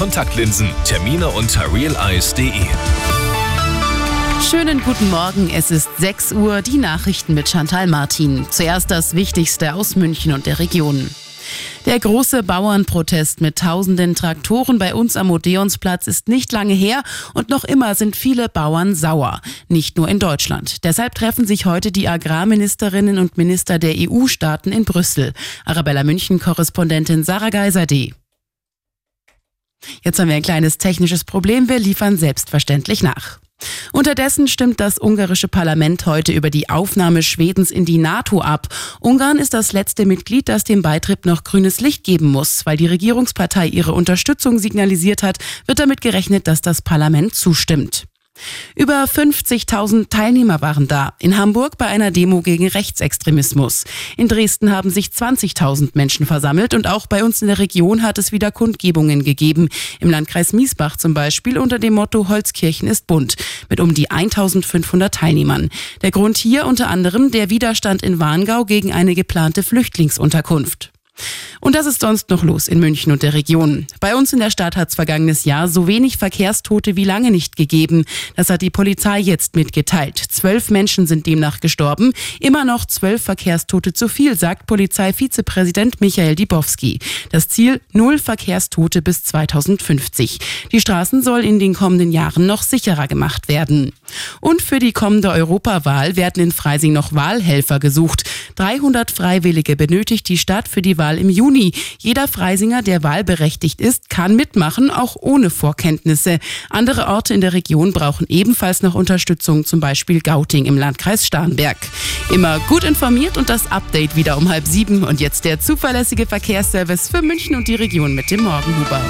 Kontaktlinsen. Termine unter realeyes.de. Schönen guten Morgen, es ist 6 Uhr, die Nachrichten mit Chantal Martin. Zuerst das Wichtigste aus München und der Region. Der große Bauernprotest mit tausenden Traktoren bei uns am Odeonsplatz ist nicht lange her und noch immer sind viele Bauern sauer. Nicht nur in Deutschland. Deshalb treffen sich heute die Agrarministerinnen und Minister der EU-Staaten in Brüssel. Arabella München-Korrespondentin Sarah Geiser-D. Jetzt haben wir ein kleines technisches Problem. Wir liefern selbstverständlich nach. Unterdessen stimmt das ungarische Parlament heute über die Aufnahme Schwedens in die NATO ab. Ungarn ist das letzte Mitglied, das dem Beitritt noch grünes Licht geben muss. Weil die Regierungspartei ihre Unterstützung signalisiert hat, wird damit gerechnet, dass das Parlament zustimmt. Über 50.000 Teilnehmer waren da. In Hamburg bei einer Demo gegen Rechtsextremismus. In Dresden haben sich 20.000 Menschen versammelt und auch bei uns in der Region hat es wieder Kundgebungen gegeben. Im Landkreis Miesbach zum Beispiel unter dem Motto Holzkirchen ist bunt mit um die 1.500 Teilnehmern. Der Grund hier unter anderem der Widerstand in Warngau gegen eine geplante Flüchtlingsunterkunft. Und das ist sonst noch los in München und der Region. Bei uns in der Stadt hat es vergangenes Jahr so wenig Verkehrstote wie lange nicht gegeben. Das hat die Polizei jetzt mitgeteilt. Zwölf Menschen sind demnach gestorben. Immer noch zwölf Verkehrstote zu viel, sagt Polizeivizepräsident Michael Dibowski. Das Ziel null Verkehrstote bis 2050. Die Straßen soll in den kommenden Jahren noch sicherer gemacht werden. Und für die kommende Europawahl werden in Freising noch Wahlhelfer gesucht. 300 Freiwillige benötigt die Stadt für die Wahl im Juni. Jeder Freisinger, der wahlberechtigt ist, kann mitmachen, auch ohne Vorkenntnisse. Andere Orte in der Region brauchen ebenfalls noch Unterstützung, zum Beispiel Gauting im Landkreis Starnberg. Immer gut informiert und das Update wieder um halb sieben. Und jetzt der zuverlässige Verkehrsservice für München und die Region mit dem Morgenhuber.